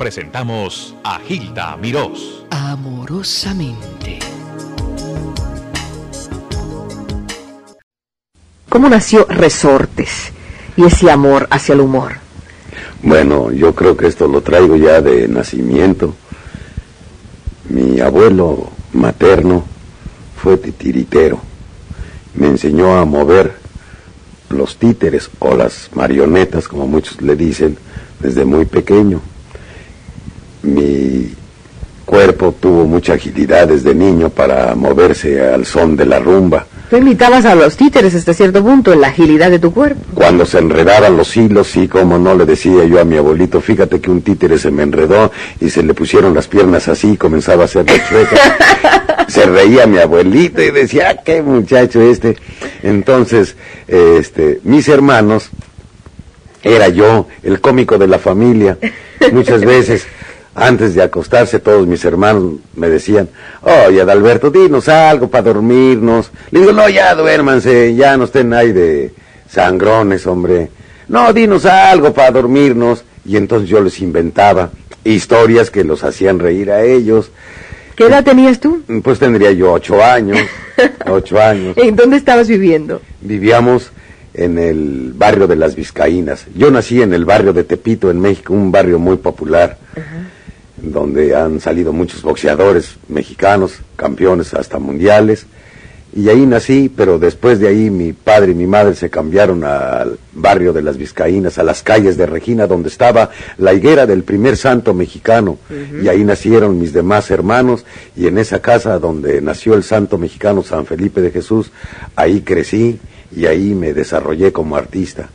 presentamos a Gilda Mirós. Amorosamente. ¿Cómo nació Resortes y ese amor hacia el humor? Bueno, yo creo que esto lo traigo ya de nacimiento. Mi abuelo materno fue titiritero. Me enseñó a mover los títeres o las marionetas, como muchos le dicen, desde muy pequeño mi cuerpo tuvo mucha agilidad desde niño para moverse al son de la rumba. Tú imitabas a los títeres hasta cierto punto en la agilidad de tu cuerpo. Cuando se enredaban los hilos, sí, como no le decía yo a mi abuelito, fíjate que un títere se me enredó y se le pusieron las piernas así y comenzaba a hacer de chueca. se reía mi abuelito y decía, ah, qué muchacho este. Entonces, este, mis hermanos, era yo el cómico de la familia. Muchas veces antes de acostarse todos mis hermanos me decían, oye Adalberto, dinos algo para dormirnos. Le digo, no, ya duérmanse, ya no estén ahí de sangrones, hombre. No, dinos algo para dormirnos. Y entonces yo les inventaba historias que los hacían reír a ellos. ¿Qué edad tenías tú? Pues tendría yo ocho años, ocho años. ¿En dónde estabas viviendo? Vivíamos en el barrio de las Vizcaínas. Yo nací en el barrio de Tepito, en México, un barrio muy popular donde han salido muchos boxeadores mexicanos, campeones hasta mundiales. Y ahí nací, pero después de ahí mi padre y mi madre se cambiaron al barrio de las Vizcaínas, a las calles de Regina, donde estaba la higuera del primer santo mexicano. Y ahí nacieron mis demás hermanos, y en esa casa donde nació el santo mexicano San Felipe de Jesús, ahí crecí y ahí me desarrollé como artista.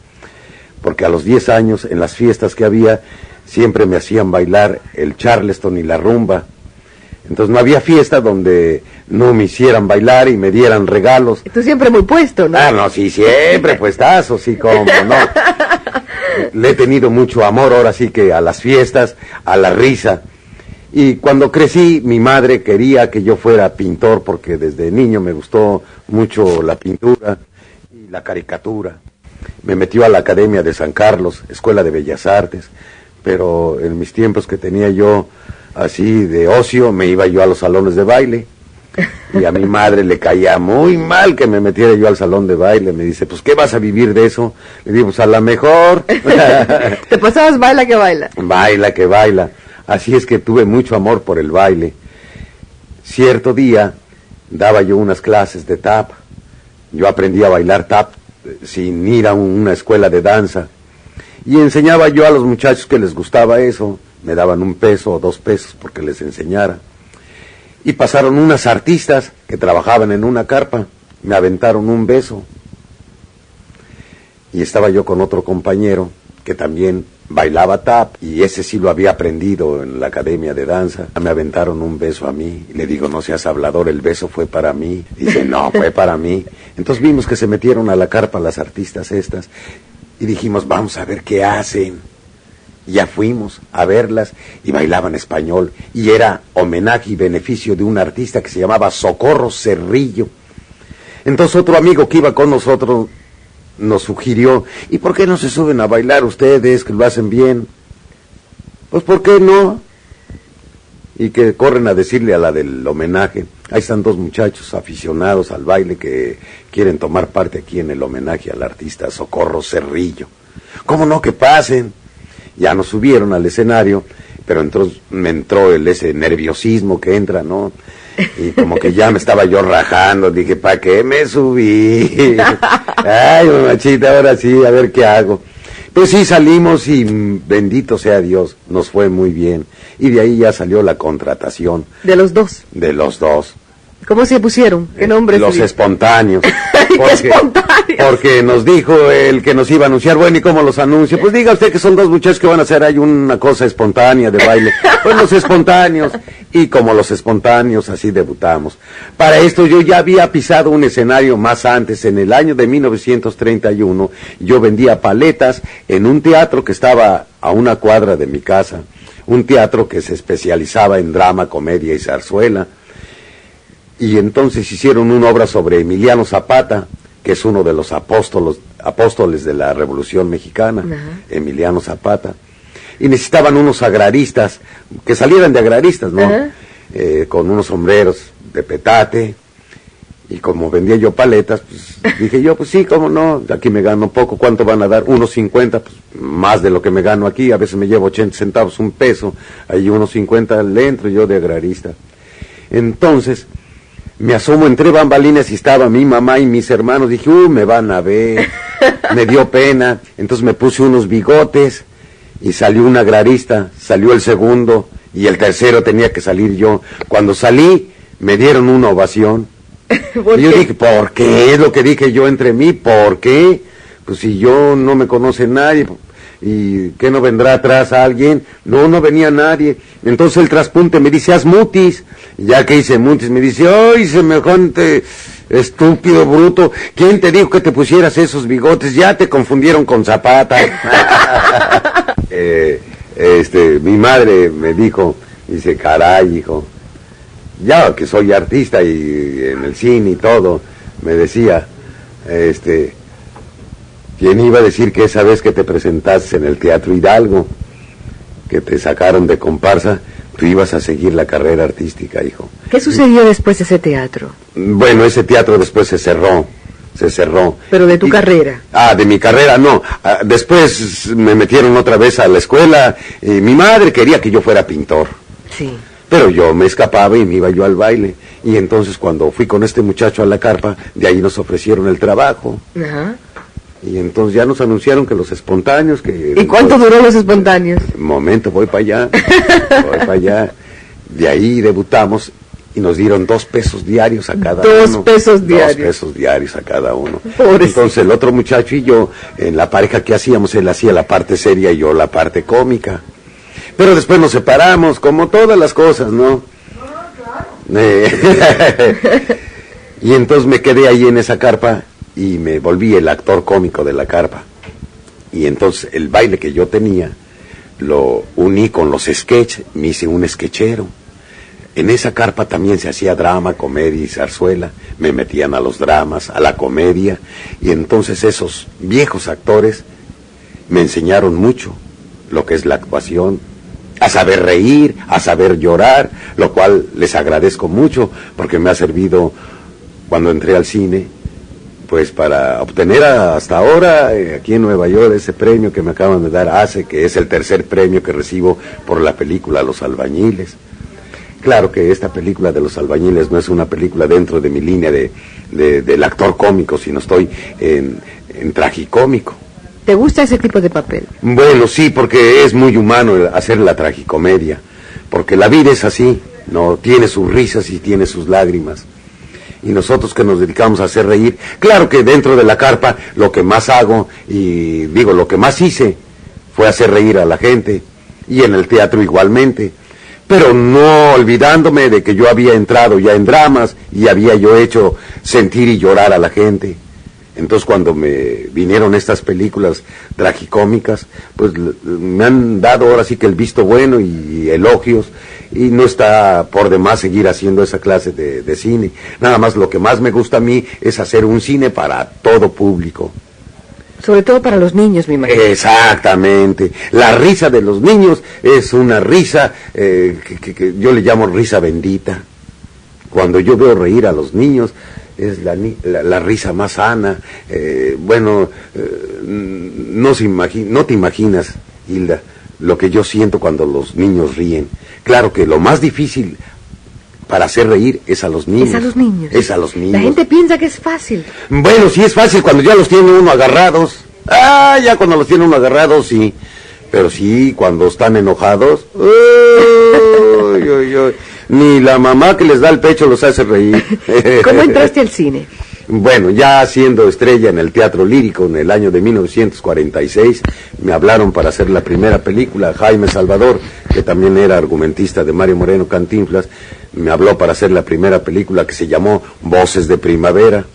Porque a los 10 años, en las fiestas que había, siempre me hacían bailar el charleston y la rumba. Entonces no había fiesta donde no me hicieran bailar y me dieran regalos. Tú siempre muy puesto, ¿no? Ah, no, sí, siempre puestazo, sí, como no. Le he tenido mucho amor ahora sí que a las fiestas, a la risa. Y cuando crecí, mi madre quería que yo fuera pintor porque desde niño me gustó mucho la pintura y la caricatura. Me metió a la Academia de San Carlos, Escuela de Bellas Artes pero en mis tiempos que tenía yo así de ocio, me iba yo a los salones de baile. Y a mi madre le caía muy mal que me metiera yo al salón de baile. Me dice, pues, ¿qué vas a vivir de eso? Le digo, pues, a la mejor. Te pasabas baila que baila. Baila que baila. Así es que tuve mucho amor por el baile. Cierto día daba yo unas clases de tap. Yo aprendí a bailar tap eh, sin ir a una escuela de danza. Y enseñaba yo a los muchachos que les gustaba eso, me daban un peso o dos pesos porque les enseñara. Y pasaron unas artistas que trabajaban en una carpa, me aventaron un beso. Y estaba yo con otro compañero que también bailaba tap y ese sí lo había aprendido en la academia de danza. Me aventaron un beso a mí le digo, no seas hablador, el beso fue para mí. Dice, no, fue para mí. Entonces vimos que se metieron a la carpa las artistas estas y dijimos, vamos a ver qué hacen. ya fuimos a verlas y bailaban español. Y era homenaje y beneficio de un artista que se llamaba Socorro Cerrillo. Entonces otro amigo que iba con nosotros nos sugirió, ¿y por qué no se suben a bailar ustedes que lo hacen bien? Pues ¿por qué no? Y que corren a decirle a la del homenaje, Ahí están dos muchachos aficionados al baile que quieren tomar parte aquí en el homenaje al artista Socorro Cerrillo. ¿Cómo no que pasen? Ya nos subieron al escenario, pero entonces me entró el ese nerviosismo que entra, ¿no? Y como que ya me estaba yo rajando, dije, ¿para qué me subí? Ay, mamachita, ahora sí, a ver qué hago. Pues sí, salimos y bendito sea Dios, nos fue muy bien. Y de ahí ya salió la contratación. ¿De los dos? De los dos. ¿Cómo se pusieron? ¿Qué nombre? Los espontáneos. Porque, espontáneos. Porque nos dijo el que nos iba a anunciar, bueno, ¿y cómo los anuncio? Pues diga usted que son dos muchachos que van a hacer ahí una cosa espontánea de baile. Pues los espontáneos. Y como los espontáneos, así debutamos. Para esto yo ya había pisado un escenario más antes, en el año de 1931. Yo vendía paletas en un teatro que estaba a una cuadra de mi casa. Un teatro que se especializaba en drama, comedia y zarzuela y entonces hicieron una obra sobre Emiliano Zapata, que es uno de los apóstoles, apóstoles de la Revolución Mexicana, Emiliano Zapata. y necesitaban unos agraristas, que salieran de agraristas, ¿no? Eh, con unos sombreros de petate, y como vendía yo paletas, pues dije yo, pues sí, cómo no, aquí me gano poco, ¿cuánto van a dar? Unos 50, pues más de lo que me gano aquí, a veces me llevo 80 centavos, un peso, ahí unos 50 le entro yo de agrarista. Entonces, me asomo entre bambalinas y estaba mi mamá y mis hermanos, dije, uh, me van a ver, me dio pena, entonces me puse unos bigotes y salió un agrarista, salió el segundo y el tercero tenía que salir yo. Cuando salí, me dieron una ovación. ¿Por Y yo qué? dije, ¿por qué? Es lo que dije yo entre mí, ¿por qué? Pues si yo no me conoce nadie, ¿y qué no vendrá atrás alguien? No, no venía nadie. Entonces el traspunte me dice, haz mutis. Y ya que hice mutis, me dice, ¡ay, semejante estúpido, bruto! ¿Quién te dijo que te pusieras esos bigotes? Ya te confundieron con Zapata. Eh, este, mi madre me dijo, dice, caray, hijo, ya que soy artista y en el cine y todo, me decía, este, ¿quién iba a decir que esa vez que te presentaste en el Teatro Hidalgo, que te sacaron de comparsa, tú ibas a seguir la carrera artística, hijo? ¿Qué sucedió después de ese teatro? Bueno, ese teatro después se cerró, se cerró. Pero de tu Y- carrera. Ah, de mi carrera, no. Ah, después me metieron otra vez a la escuela. y mi madre quería que yo fuera pintor. Sí. Pero yo me escapaba y me iba yo al baile. Y entonces cuando fui con este muchacho a la carpa, de ahí nos ofrecieron el trabajo. Ajá. Y entonces ya nos anunciaron que los espontáneos, que... ¿Y cuánto duró los espontáneos? Momento, voy para allá. voy para allá. De ahí debutamos y nos dieron dos pesos diarios a cada Dos uno. pesos diarios. Dos pesos diarios a cada uno. Pobrecito. Entonces el otro muchacho y yo, en la pareja que hacíamos, él hacía la parte seria y yo la parte cómica. Pero después nos separamos, como todas las cosas, ¿no? Eh, y entonces me quedé ahí en esa carpa y me volví el actor cómico de la carpa. Y entonces el baile que yo tenía lo uní con los sketch, me hice un sketchero. En esa carpa también se hacía drama, comedia y zarzuela. Me metían a los dramas, a la comedia. Y entonces esos viejos actores me enseñaron mucho lo que es la actuación, a saber reír, a saber llorar, lo cual les agradezco mucho porque me ha servido cuando entré al cine, pues para obtener hasta ahora eh, aquí en Nueva York ese premio que me acaban de dar ACE, que es el tercer premio que recibo por la película Los Albañiles. Claro que esta película de Los Albañiles no es una película dentro de mi línea de, de- del actor cómico, sino estoy en, en tragicómico. ¿Te gusta ese tipo de papel? Bueno, sí, porque es muy humano hacer la tragicomedia, porque la vida es así, no tiene sus risas y tiene sus lágrimas. Y nosotros que nos dedicamos a hacer reír, claro que dentro de la carpa lo que más hago y digo lo que más hice fue hacer reír a la gente y en el teatro igualmente, pero no olvidándome de que yo había entrado ya en dramas y había yo hecho sentir y llorar a la gente. Entonces cuando me vinieron estas películas tragicómicas, pues me han dado ahora sí que el visto bueno y elogios y no está por demás seguir haciendo esa clase de, de cine. Nada más lo que más me gusta a mí es hacer un cine para todo público. Sobre todo para los niños, me imagino. Exactamente. La risa de los niños es una risa eh, que, que- que yo le llamo risa bendita. Cuando yo veo reír a los niños es la, ni- la, la risa más sana. Eh, bueno, eh, no, se no te imaginas, Hilda, lo que yo siento cuando los niños ríen. Claro que lo más difícil para hacer reír es a los niños. Es a los niños. Es a los niños. La gente piensa que es fácil. Bueno, sí es fácil cuando ya los tiene uno agarrados. Ah, ya cuando los tiene uno agarrados, sí. Pero sí, cuando están enojados. uy, uy, uy. Ni la mamá que les da el pecho los hace reír. ¿Cómo entraste al cine? Bueno, ya siendo estrella en el teatro lírico en el año de 1946, me hablaron para hacer la primera película. Jaime Salvador, que también era argumentista de Mario Moreno Cantinflas, me habló para hacer la primera película que se llamó Voces de Primavera.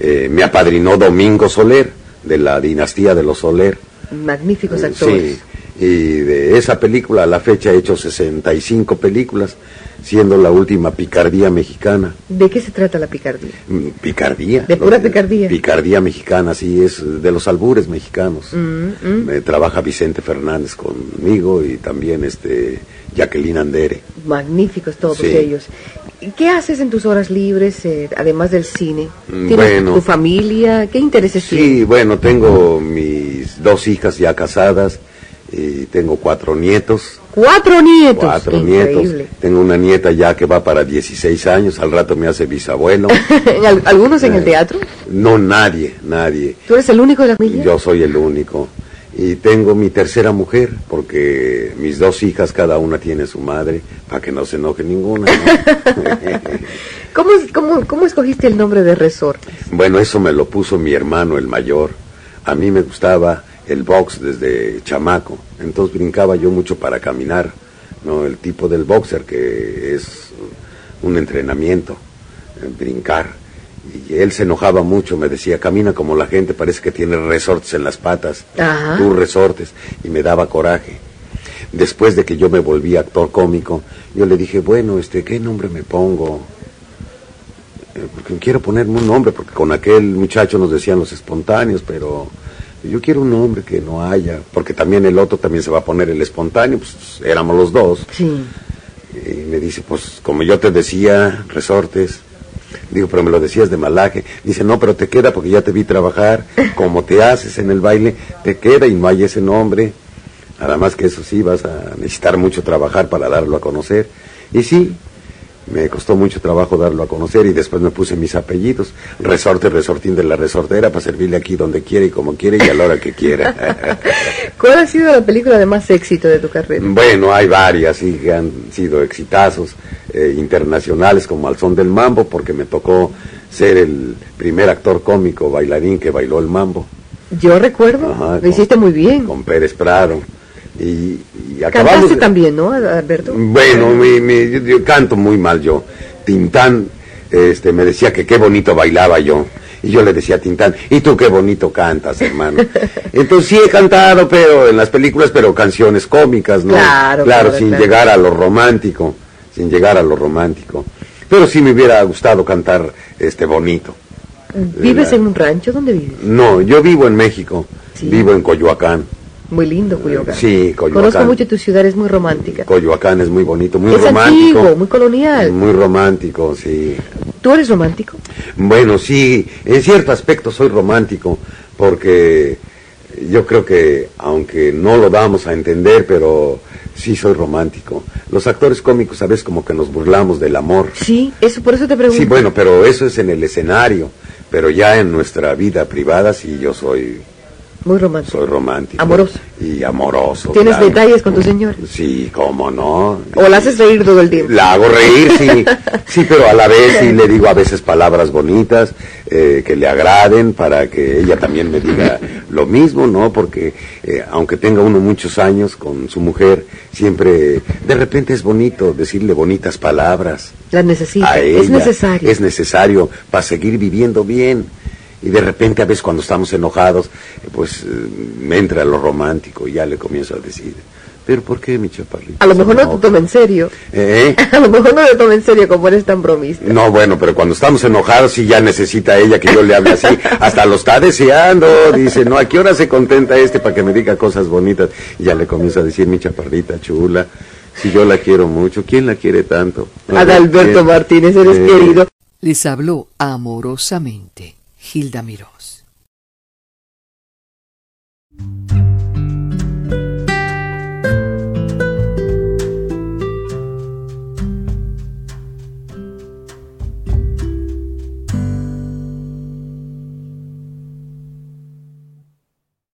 Eh, me apadrinó Domingo Soler, de la dinastía de los Soler. Magníficos Eh, actores. Sí, y de esa película a la fecha he hecho 65 películas, siendo la última picardía mexicana. ¿De qué se trata la picardía? Mm, Picardía. De pura que- picardía. Picardía mexicana, sí, es de los albures mexicanos. Mm, mm. Eh, trabaja Vicente Fernández conmigo y también este Jacqueline Andere. Magníficos todos Sí. ellos. ¿Y ¿Qué haces en tus horas libres, eh, además del cine? Mm, ¿Tienes bueno. tu familia? ¿Qué intereses Sí, tienes? bueno, tengo mis dos hijas ya casadas y tengo cuatro nietos. Cuatro nietos. Cuatro Increíble. nietos. Tengo una nieta ya que va para 16 años, al rato me hace bisabuelo. ¿En al- ¿Algunos en el Eh, teatro? No, nadie, nadie. ¿Tú eres el único de la familia? Yo soy el único. Y tengo mi tercera mujer, porque mis dos hijas, cada una tiene su madre, para que no se enoje ninguna. ¿no? ¿Cómo, cómo, ¿Cómo escogiste el nombre de Resortes? bueno, eso me lo puso mi hermano, el mayor. A mí me gustaba el box desde chamaco, entonces brincaba yo mucho para caminar, ¿no? El tipo del boxer que es un entrenamiento, eh, brincar. Y él se enojaba mucho, me decía, camina como la gente, parece que tiene resortes en las patas. Ajá. Tú resortes. Y me daba coraje. Después de que yo me volví actor cómico, yo le dije, bueno, este, ¿qué nombre me pongo? Eh, porque quiero ponerme un nombre, porque con aquel muchacho nos decían los espontáneos, pero yo quiero un nombre que no haya, porque también el otro también se va a poner el espontáneo, pues éramos los dos. Sí. Y me dice, pues como yo te decía, resortes. Digo, pero me lo decías de malaje. Dice, no, pero te queda porque ya te vi trabajar. Como te haces en el baile, te queda y no hay ese nombre. Nada más que eso sí, vas a necesitar mucho trabajar para darlo a conocer. Y sí, me costó mucho trabajo darlo a conocer y después me puse mis apellidos. Resorte, resortín de la resortera para servirle aquí donde quiera y como quiere y a la hora que quiera. ¿Cuál ha sido la película de más éxito de tu carrera? Bueno, hay varias, sí, que han sido exitazos eh, internacionales como Al Son del Mambo, porque me tocó ser el primer actor cómico bailarín que bailó el mambo. Yo recuerdo, Ajá, lo con- hiciste muy bien. Con Pérez Prado. Y, y acabamos de- también, ¿no, Alberto? Bueno, mi- mi- yo, yo canto muy mal yo. Tintán este, me decía que qué bonito bailaba yo. Y yo le decía a Tintán, ¿y tú qué bonito cantas, hermano? Entonces sí he cantado, pero en las películas, pero canciones cómicas, ¿no? Claro, claro, sin claro. llegar a lo romántico, sin llegar a lo romántico. Pero sí me hubiera gustado cantar este bonito. ¿Vives en un rancho? ¿Dónde vives? No, yo vivo en México, Sí. vivo en Coyoacán. Muy lindo, Cuyoacán. Sí, Coyoacán. Conozco mucho tu ciudad, es muy romántica. Coyoacán es muy bonito, muy es romántico. antiguo, muy colonial. Muy romántico, sí. ¿Tú eres romántico? Bueno, sí, en cierto aspecto soy romántico, porque yo creo que, aunque no lo damos a entender, pero sí soy romántico. Los actores cómicos a veces como que nos burlamos del amor. Sí, eso por eso te pregunto. Sí, bueno, pero eso es en el escenario, pero ya en nuestra vida privada sí yo soy, Muy romántico. soy romántico. Amoroso. Y amoroso. ¿Tienes claro. detalles con tu señor? Sí, cómo no. ¿O la haces reír todo el tiempo? La hago reír, sí. Sí, pero a la vez sí le digo a veces palabras bonitas eh, que le agraden para que ella también me diga lo mismo, ¿no? Porque eh, aunque tenga uno muchos años con su mujer, siempre de repente es bonito decirle bonitas palabras Las necesitas. a Es ella. necesario. Es necesario para seguir viviendo bien. Y de repente a veces cuando estamos enojados, pues eh, me entra lo romántico y ya le comienzo a decir, pero ¿por qué mi chaparrito? A lo mejor no te enoja?" toma en serio. ¿Eh? A lo mejor no te toma en serio como eres tan bromista. No, bueno, pero cuando estamos enojados sí ya necesita ella que yo le hable así. Hasta lo está deseando. Dice, no, ¿a qué hora se contenta este para que me diga cosas bonitas? Y ya le comienzo a decir, mi chaparrita chula, si yo la quiero mucho, ¿quién la quiere tanto? Adalberto. Martínez, eres Eh, querido. Les habló amorosamente Hilda Miró.